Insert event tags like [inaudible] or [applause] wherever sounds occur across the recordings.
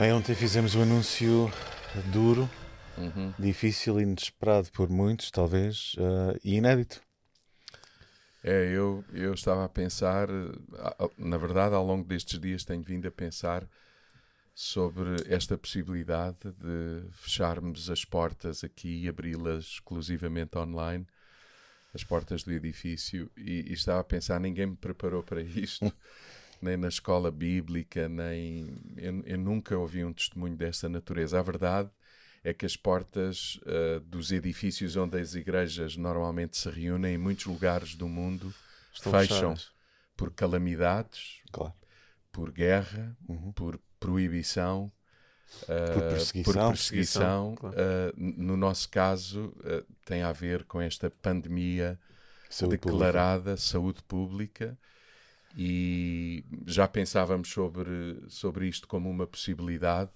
Bem, ontem fizemos um anúncio duro, uhum. difícil, inesperado por muitos, talvez, uh, e inédito. É, eu, eu estava a pensar, na verdade, ao longo destes dias tenho vindo a pensar sobre esta possibilidade de fecharmos as portas aqui e abri-las exclusivamente online, as portas do edifício, e, e, estava a pensar, ninguém me preparou para isto, [laughs] nem na escola bíblica, nem. Eu, eu nunca ouvi um testemunho desta natureza. A verdade é que as portas uh, dos edifícios onde as igrejas normalmente se reúnem em muitos lugares do mundo Estão fecham fechadas. por calamidades, claro. por guerra, uhum. por proibição, uh, por perseguição. Por perseguição. Claro. Uh, no nosso caso, tem a ver com esta pandemia saúde declarada, pública. saúde pública. E já pensávamos sobre, sobre isto como uma possibilidade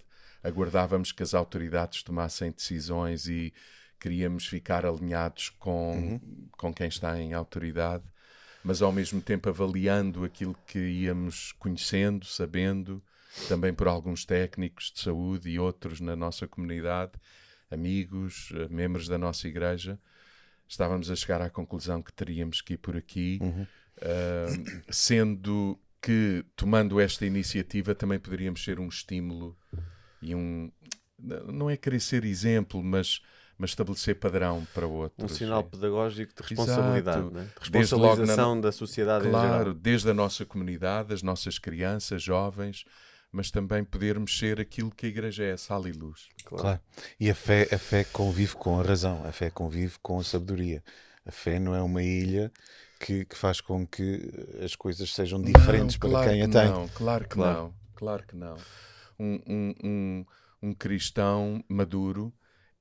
aguardávamos que as autoridades tomassem decisões e queríamos ficar alinhados com, uhum. com quem está em autoridade, mas ao mesmo tempo avaliando aquilo que íamos conhecendo, sabendo, também por alguns técnicos de saúde e outros na nossa comunidade, amigos, eh, membros da nossa igreja, estávamos a chegar à conclusão que teríamos que ir por aqui, uhum. Uh, sendo que, tomando esta iniciativa, também poderíamos ser um estímulo e um. Não é querer ser exemplo, mas, mas estabelecer padrão para outros. Um sinal pedagógico de responsabilidade, né? de responsabilização na... da sociedade Claro, desde a nossa comunidade, as nossas crianças, jovens, mas também podermos ser aquilo que a igreja é, sal e luz. Claro. claro. E a fé, a fé convive com a razão, a fé convive com a sabedoria. A fé não é uma ilha que, que faz com que as coisas sejam diferentes não, para quem a tem. Não, claro que claro. não, claro que não um, um, um, um cristão maduro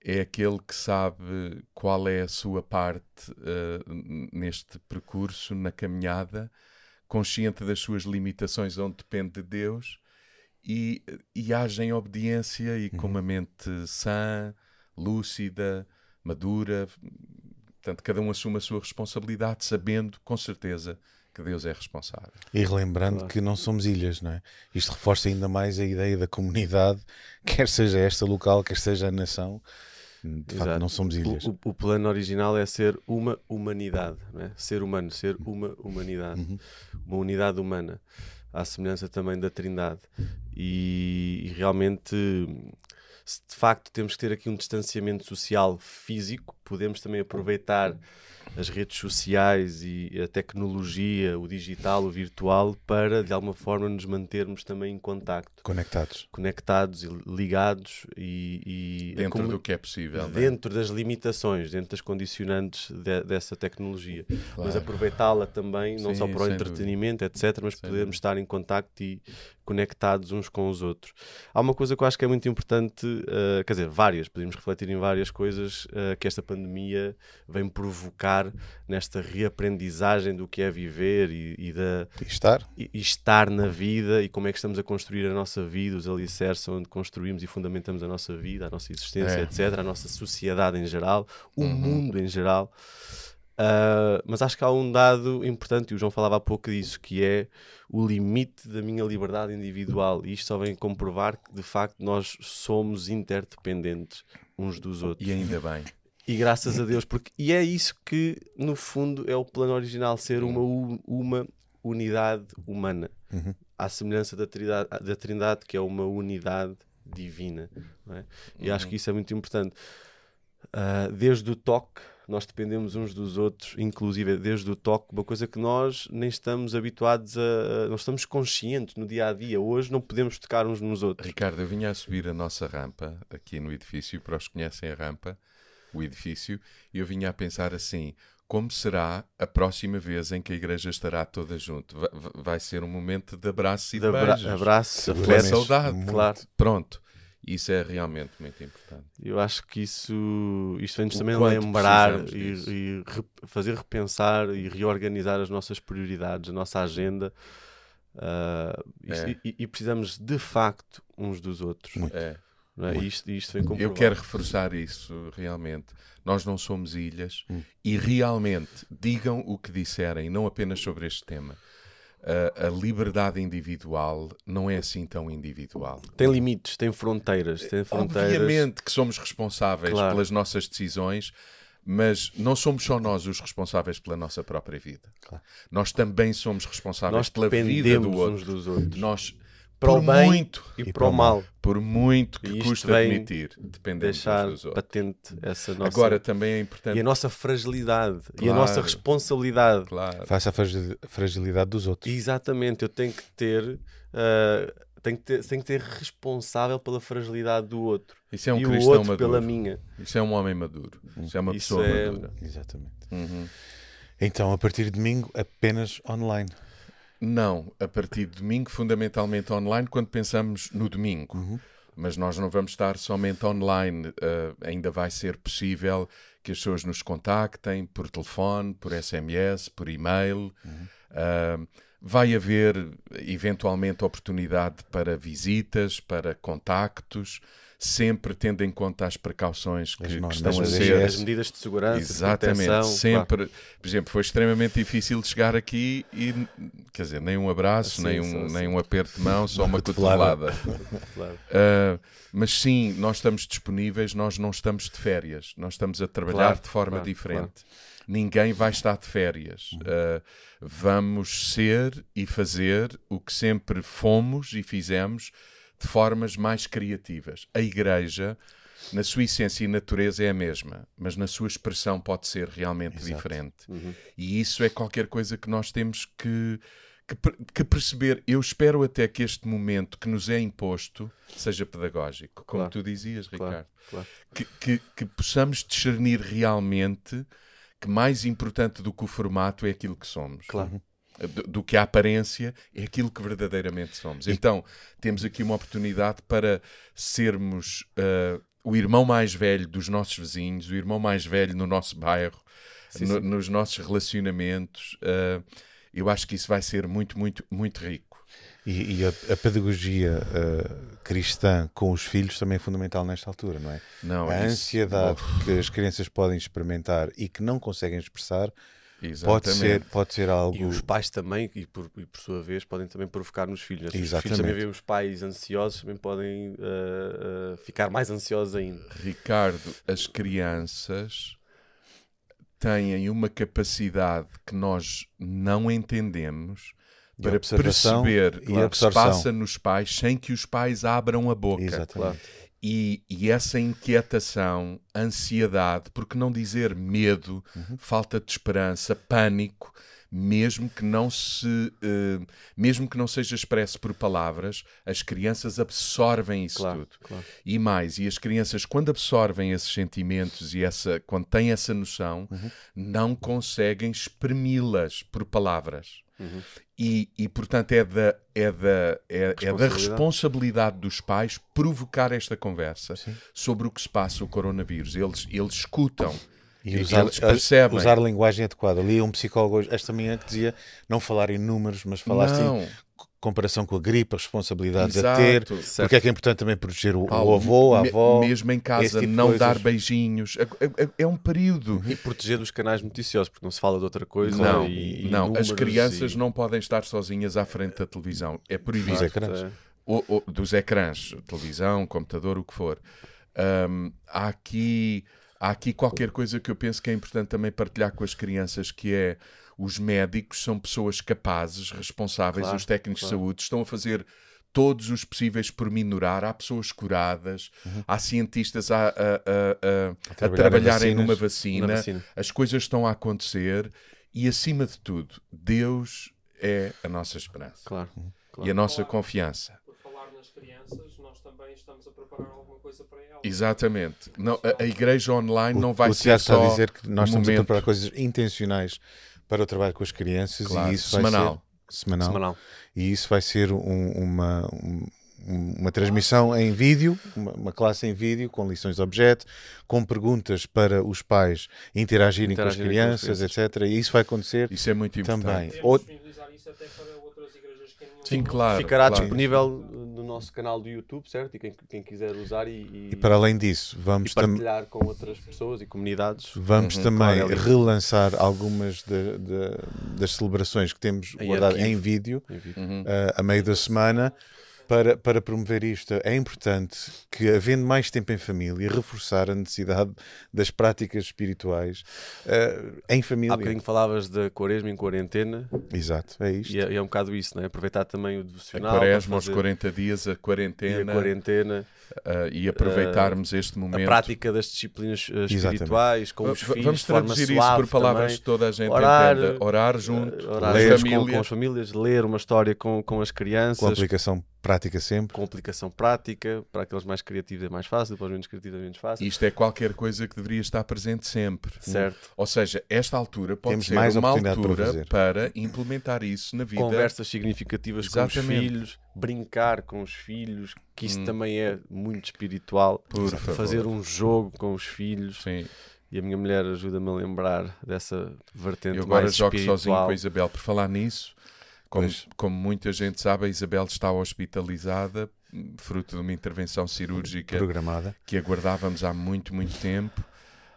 é aquele que sabe qual é a sua parte uh, neste percurso, na caminhada, consciente das suas limitações, onde depende de Deus, e, e age em obediência e com uma uhum. mente sã, lúcida, madura. Portanto, cada um assume a sua responsabilidade, sabendo, com certeza, que Deus é responsável. E relembrando claro. que não somos ilhas, não é? Isto reforça ainda mais a ideia da comunidade, [laughs] quer seja esta local, quer seja a nação. De Exato. facto, não somos ilhas. O, o, plano original é ser uma humanidade, não é? ser humano, ser uma humanidade, uhum. uma unidade humana, à semelhança também da Trindade. E, e realmente se de facto temos que ter aqui um distanciamento social físico, podemos também aproveitar as redes sociais e a tecnologia, o digital, o virtual, para de alguma forma nos mantermos também em contacto. Conectados. Conectados e ligados e. e dentro do que é possível. É? Dentro das limitações, dentro das condicionantes de, dessa tecnologia. Claro. Mas aproveitá-la também, não Sim, só para o entretenimento, dúvida. etc., mas sem podermos dúvida. estar em contacto e conectados uns com os outros. Há uma coisa que eu acho que é muito importante, uh, quer dizer, várias, podemos refletir em várias coisas uh, que esta pandemia vem provocar nesta reaprendizagem do que é viver e, e da, e estar. E, e, estar na vida e como é que estamos a construir a nossa vida, os alicerces onde construímos e fundamentamos a nossa vida, a nossa existência, é. etc., a nossa sociedade em geral, o uhum. mundo em geral. Uh, mas acho que há um dado importante, e o João falava há pouco disso, que é o limite da minha liberdade individual. E isto só vem comprovar que, de facto, nós somos interdependentes uns dos outros. E ainda bem. E graças a Deus, porque e é isso que, no fundo, é o plano original, ser uma, uma unidade humana. Uhum. À semelhança da trindade, da trindade, que é uma unidade divina. É? E uhum. acho que isso é muito importante. Uh, desde o toque nós dependemos uns dos outros, inclusive desde o toque, uma coisa que nós nem estamos habituados a. Nós estamos conscientes no dia a dia. Hoje não podemos tocar uns nos outros. Ricardo, eu vinha a subir a nossa rampa aqui no edifício, para os que conhecem a rampa, o edifício, e eu vinha a pensar assim: como será a próxima vez em que a igreja estará toda junto? Vai, vai ser um momento de abraço e de, de beijos. Abraço, afeto, saudade. Claro. Pronto. Isso é realmente muito importante. Eu acho que isso isto vem-nos também lembrar e, e re, fazer repensar e reorganizar as nossas prioridades, a nossa agenda. Uh, isto, é. e, e, precisamos de facto uns dos outros. É. É? Isto, isto vem Eu quero reforçar isso realmente. Nós não somos ilhas hum. e realmente digam o que disserem, não apenas sobre este tema a, a, liberdade individual não é assim tão individual. Tem limites, tem fronteiras. Tem fronteiras. Obviamente que somos responsáveis claro. pelas nossas decisões, mas não somos só nós os responsáveis pela nossa própria vida. Claro. Nós também somos responsáveis nós pela vida do outro. Uns dos outros. Nós para o bem muito, e, para o mal. Por muito que custa admitir, dependendo deixar dos outros. patente essa nossa... Agora também é importante... E a nossa fragilidade, claro, e a nossa responsabilidade. Claro. Face à fragilidade dos outros. Exatamente, eu tenho que ter... Uh, tenho que, ter, tenho que ter responsável pela fragilidade do outro. Isso é um e cristão o outro maduro. pela minha. Isso é um homem maduro. Isso é uma Isso pessoa é... madura. Exatamente. Uhum. Então, a partir de domingo, apenas online. Não, a partir de domingo, fundamentalmente online, quando pensamos no domingo. Uhum. Mas nós não vamos estar somente online. Uh, ainda vai ser possível que as pessoas nos contactem por telefone, por SMS, por e-mail. Uhum. Uh, vai haver, eventualmente, oportunidade para visitas, para contactos sempre tendo em conta as precauções que, que estão a ser. As medidas de segurança, Exatamente, de proteção, sempre. Claro. Por exemplo, foi extremamente difícil chegar aqui e, quer dizer, nem um abraço, sim, nem, um, nem um aperto de mão, só [laughs] uma cotovelada. [laughs] uh, mas sim, nós estamos disponíveis, nós não estamos de férias, nós estamos a trabalhar claro, de forma claro, diferente. Ninguém vai estar de férias. Uh, vamos ser e fazer o que sempre fomos e fizemos de formas mais criativas. A Igreja, na sua essência e natureza, é a mesma, mas na sua expressão pode ser realmente Exato. diferente. Uhum. E isso é qualquer coisa que nós temos que, que, que, perceber. Eu espero até que este momento que nos é imposto seja pedagógico, como claro. tu dizias, Ricardo. Claro. Que, que, que possamos discernir realmente que mais importante do que o formato é aquilo que somos. Claro do, do, que a aparência é aquilo que verdadeiramente somos. Então, temos aqui uma oportunidade para sermos uh, o irmão mais velho dos nossos vizinhos, o irmão mais velho no nosso bairro, sim, no, sim. nos nossos relacionamentos. Uh, eu acho que isso vai ser muito, muito, muito rico. E, e a, a, pedagogia uh, cristã com os filhos também é fundamental nesta altura, não é? Não, a ansiedade que as crianças podem experimentar e que não conseguem expressar Pode ser, pode ser algo. E os pais também, e por, e por sua vez, podem também provocar nos filhos. Se os filhos também veem os pais ansiosos, também podem uh, uh, ficar mais ansiosos ainda. Ricardo, as crianças têm uma capacidade que nós não entendemos para perceber o que se passa nos pais sem que os pais abram a boca. Exatamente. Claro. E, e, essa inquietação, ansiedade, por que não dizer medo, uhum. falta de esperança, pânico, mesmo que não se, uh, mesmo que não seja expresso por palavras, as crianças absorvem isso claro, tudo. Claro. E mais, e as crianças quando absorvem esses sentimentos e essa, quando têm essa noção, uhum. não conseguem exprimi-las por palavras. Uhum. E, e, portanto, é da, é, da, é, é, da responsabilidade dos pais provocar esta conversa Sim. sobre o que se passa o coronavírus. Eles, eles escutam. E usar, eles percebem. usar a linguagem adequada. Ali um psicólogo esta manhã que dizia não falar em números, mas falar não. assim comparação com a gripe, as responsabilidades Exato, a ter, certo. porque é que é importante também proteger o, Paulo, o avô, a avó. Mesmo em casa, tipo não dar beijinhos. É, é, é, um período. E proteger dos canais noticiosos, porque não se fala de outra coisa. Não, e, não. as crianças e... não podem estar sozinhas à frente da televisão. É proibido. Dos ecrãs. É. O, o, dos ecrãs, televisão, computador, o que for. Um, há aqui. Há aqui qualquer coisa que eu penso que é importante também partilhar com as crianças, que é os médicos são pessoas capazes, responsáveis, claro, os técnicos claro. de saúde estão a fazer todos os possíveis por minorar. Há pessoas curadas, uhum. há cientistas a, a, a, a trabalharem numa vacina. vacina. As coisas estão a acontecer e, acima de tudo, Deus é a nossa esperança claro, claro. e a nossa confiança. Por falar nas crianças, nós também estamos a preparar alguma coisa para elas. Exatamente. Não, a, a igreja online o, não vai o ser só. está a dizer que nós estamos momento... a preparar coisas intencionais para o trabalho com as crianças claro, e isso semanal. vai ser semanal. semanal. E isso vai ser um, uma, um, uma transmissão em vídeo, uma, uma, classe em vídeo com lições de objeto, com perguntas para os pais interagirem, com as crianças, com as crianças. etc. E isso vai acontecer isso é muito importante. também. Ou... Sim, claro. Ficará claro. disponível nosso canal do YouTube, certo? E quem, quem quiser usar e, e, E para além disso, vamos, e partilhar com outras pessoas e comunidades. vamos Uhum, também claro, é relançar algumas de- de- das celebrações que temos Em guardado em vídeo em vídeo. Uhum. uh, a meio da semana para, para promover isto. É importante que, havendo mais tempo em família, reforçar a necessidade das práticas espirituais uh, em Há família. bocadinho falavas da quaresma em quarentena Exato, é isto. e é, é um bocado isso, não é? Aproveitar também o A devocional. para quaresma, os fazer- 40 dias, a e a quarentena ah, e aproveitarmos este a momento. prática das disciplinas eh, Exatamente. espirituais com os filhos Vamos de forma traduzir isso por palavras também. que toda a gente Orar, entenda. Orar junto, Eh, orar ler família. com, com as famílias, ler uma história com, com as crianças, Com aplicação prática sempre. com aplicação prática, para aqueles mais criativos é mais fácil, para os menos criativos é menos fácil. Isto é qualquer coisa que deveria estar presente sempre. Certo. Ou seja, esta altura pode Temos ser mais uma para altura fazer. para, implementar isso na vida. Conversas significativas com os Exatamente. filhos, brincar com os filhos, que isso Hum. também é muito espiritual. Por favor. Fazer um jogo com os filhos. Sim. E a minha mulher ajuda-me a lembrar dessa vertente Eu agora mais jogo sozinho espiritual. com a Isabel. Por falar nisso, como, Pois. como muita gente sabe, a Isabel está hospitalizada, fruto de uma intervenção cirúrgica Programada. que aguardávamos há muito, muito tempo.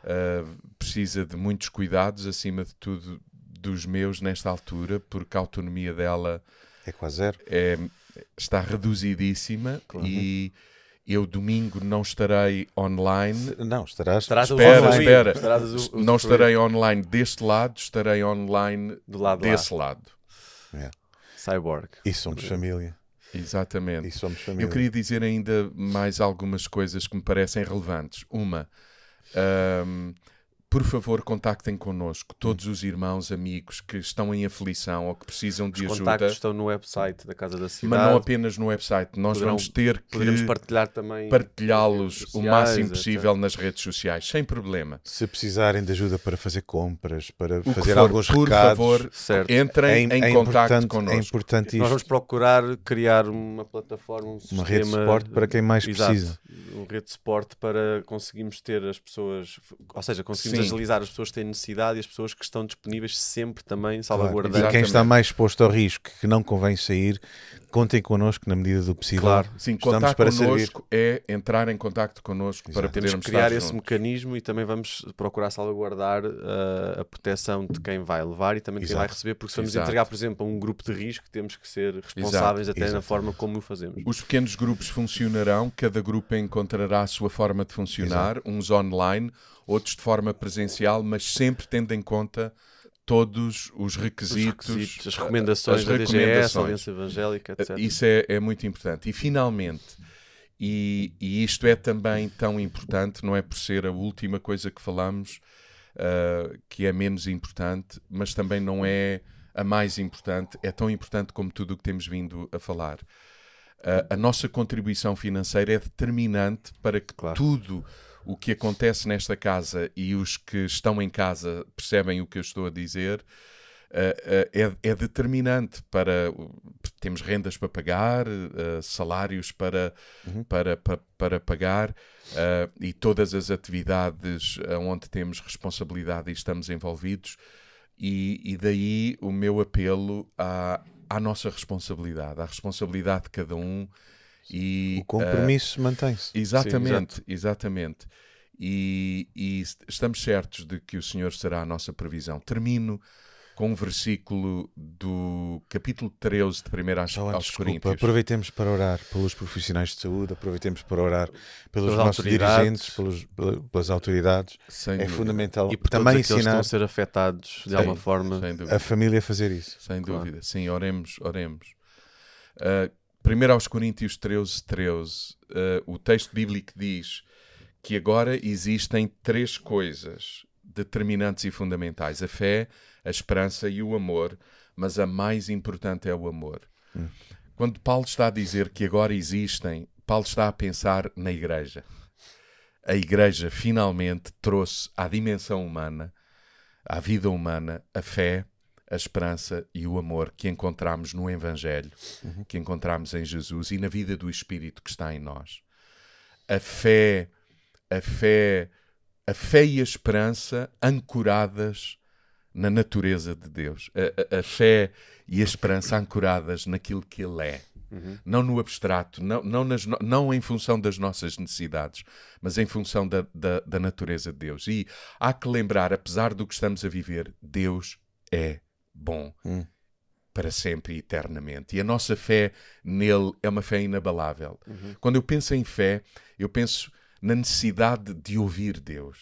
Uh, precisa de muitos cuidados, acima de tudo dos meus nesta altura, porque a autonomia dela É quase zero. é, está reduzidíssima e eu domingo não estarei online. Não, estarás. Estarás Espera, espera. estarás a usu- Não estarei online deste lado, estarei online do lado de lá. desse lado. Cyborg. E somos família. Exatamente. E somos família. Eu queria dizer ainda mais algumas coisas que me parecem relevantes. Uma, ahm, por favor, contactem connosco todos os irmãos, amigos que estão em aflição ou que precisam de Os ajuda, contactos estão no website da Casa da Cidade. mas não apenas no website. Nós Poderão- vamos ter que partilhar também partilhá-los o máximo possível nas redes sociais, sem problema. Se precisarem de ajuda para fazer compras, para O fazer for, alguns por recados, favor, Certo. entrem é, em é contacto importante, connosco. é importante Nós isto. vamos procurar criar uma plataforma, um Uma sistema, rede de suporte para quem mais Exato, precisa. Uma rede de suporte para conseguirmos ter as pessoas, ou seja, conseguimos Sim. Agilizar as pessoas que têm necessidade e as pessoas que estão disponíveis sempre também, Claro. salvaguardando. E quem está mais exposto ao risco, que não convém sair, contem connosco na medida do possível. Claro. Sim, Estamos contato para servir. connosco é entrar em contacto connosco para Exato. Temos podermos que criar esse juntos. mecanismo e também vamos procurar salvaguardar uh, a proteção de quem vai levar e também de quem Exato. vai receber, porque se vamos Exato. entregar, por exemplo, a um grupo de risco, temos que ser responsáveis até na Exato. forma como o fazemos. Os pequenos grupos funcionarão, cada grupo encontrará a sua forma de funcionar, uns online, outros de forma presencial, mas sempre tendo em conta todos os Os requisitos, requisitos, as recomendações as da DGS, a. Aliança Evangélica, etc. Isso é, é muito importante. E finalmente, e, e isto é também tão importante, não é por ser a última coisa que falamos, ah, que é menos importante, mas também não é a mais importante, é tão importante como tudo o que temos vindo a falar. Ah, a nossa contribuição financeira é determinante para que Claro. tudo o que acontece nesta casa e os que estão em casa percebem o que eu estou a dizer. ah, ah, é, é determinante para temos rendas para pagar, ah, salários para, para, para, para pagar e todas as atividades onde temos responsabilidade e estamos envolvidos, e, e daí o meu apelo à, à nossa responsabilidade, à responsabilidade de cada um. E, O compromisso mantém-se. Exatamente, exatamente. E, e est- estamos certos de que o Senhor será a nossa previsão. Termino com um versículo do capítulo 13 de 1 aos, antes, aos desculpa, Coríntios. aproveitemos para orar pelos profissionais de saúde, aproveitemos para orar pelos Pelas nossos dirigentes, pelos, pela- pelas autoridades. Sem É dúvida, fundamental E por também que estão ensinar a ser afetados de Sim, alguma forma. Sem a família a fazer isso. Sem Claro. dúvida. Sim, oremos, oremos. Uh, 1 aos Coríntios 13, 13, uh, o texto bíblico diz que agora existem três coisas determinantes e fundamentais: a fé, a esperança e o amor, mas a mais importante é o amor. Quando Paulo está a dizer que agora existem, Paulo está a pensar na igreja. A igreja finalmente trouxe à dimensão humana, à vida humana, a fé, a esperança e o amor que encontramos no Evangelho, que encontramos em Jesus e na vida do Espírito que está em nós. A fé, a fé, a fé e a esperança ancoradas na natureza de Deus. A, a- a fé e a esperança ancoradas naquilo que Ele é. Uhum. Não no abstrato, não, não, nas, não em função das nossas necessidades, mas em função da, da, da natureza de Deus. E há que lembrar, apesar do que estamos a viver, Deus é bom. Hum para sempre e eternamente. E a nossa fé nele é uma fé inabalável. Uhum. Quando eu penso em fé, eu penso na necessidade de ouvir Deus.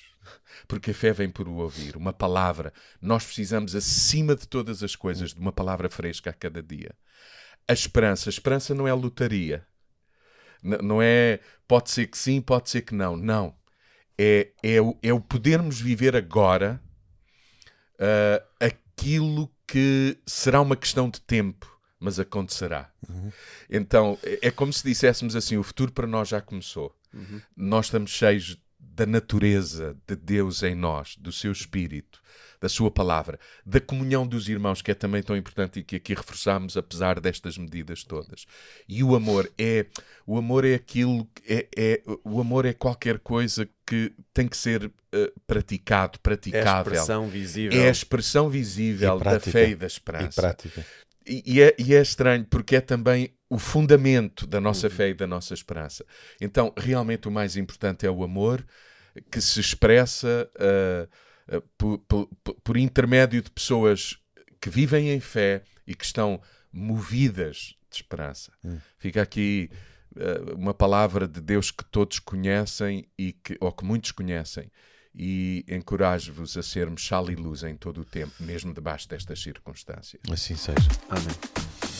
Porque a fé vem por o ouvir, uma palavra. Nós precisamos, acima de todas as coisas, de uma palavra fresca a cada dia. A esperança. A esperança não é lotaria. Não é pode ser que sim, pode ser que não. Não. É, é, o, é o podermos viver agora uh, aquilo que será uma questão de tempo, mas acontecerá. Uhum. Então, é, é como se disséssemos assim: o futuro para nós já começou. Uhum. Nós estamos cheios da natureza de Deus em nós, do seu espírito, da sua palavra, da comunhão dos irmãos, que é também tão importante e que aqui reforçamos apesar destas medidas todas. E o amor é o amor é aquilo é, é o amor é qualquer coisa que tem que ser uh, praticado, praticável. É a expressão visível. É a expressão visível da fé e da esperança. E prática. E, e, é, e é estranho porque é também o fundamento da nossa uhum. fé e da nossa esperança. Então, realmente o mais importante é o amor que se expressa uh, uh, por, por, por, intermédio de pessoas que vivem em fé e que estão movidas de esperança. Uhum. Fica aqui uh, uma palavra de Deus que todos conhecem e que, ou que muitos conhecem e encorajo-vos a sermos sal e luz em todo o tempo, mesmo debaixo destas circunstâncias. Assim seja. Amém.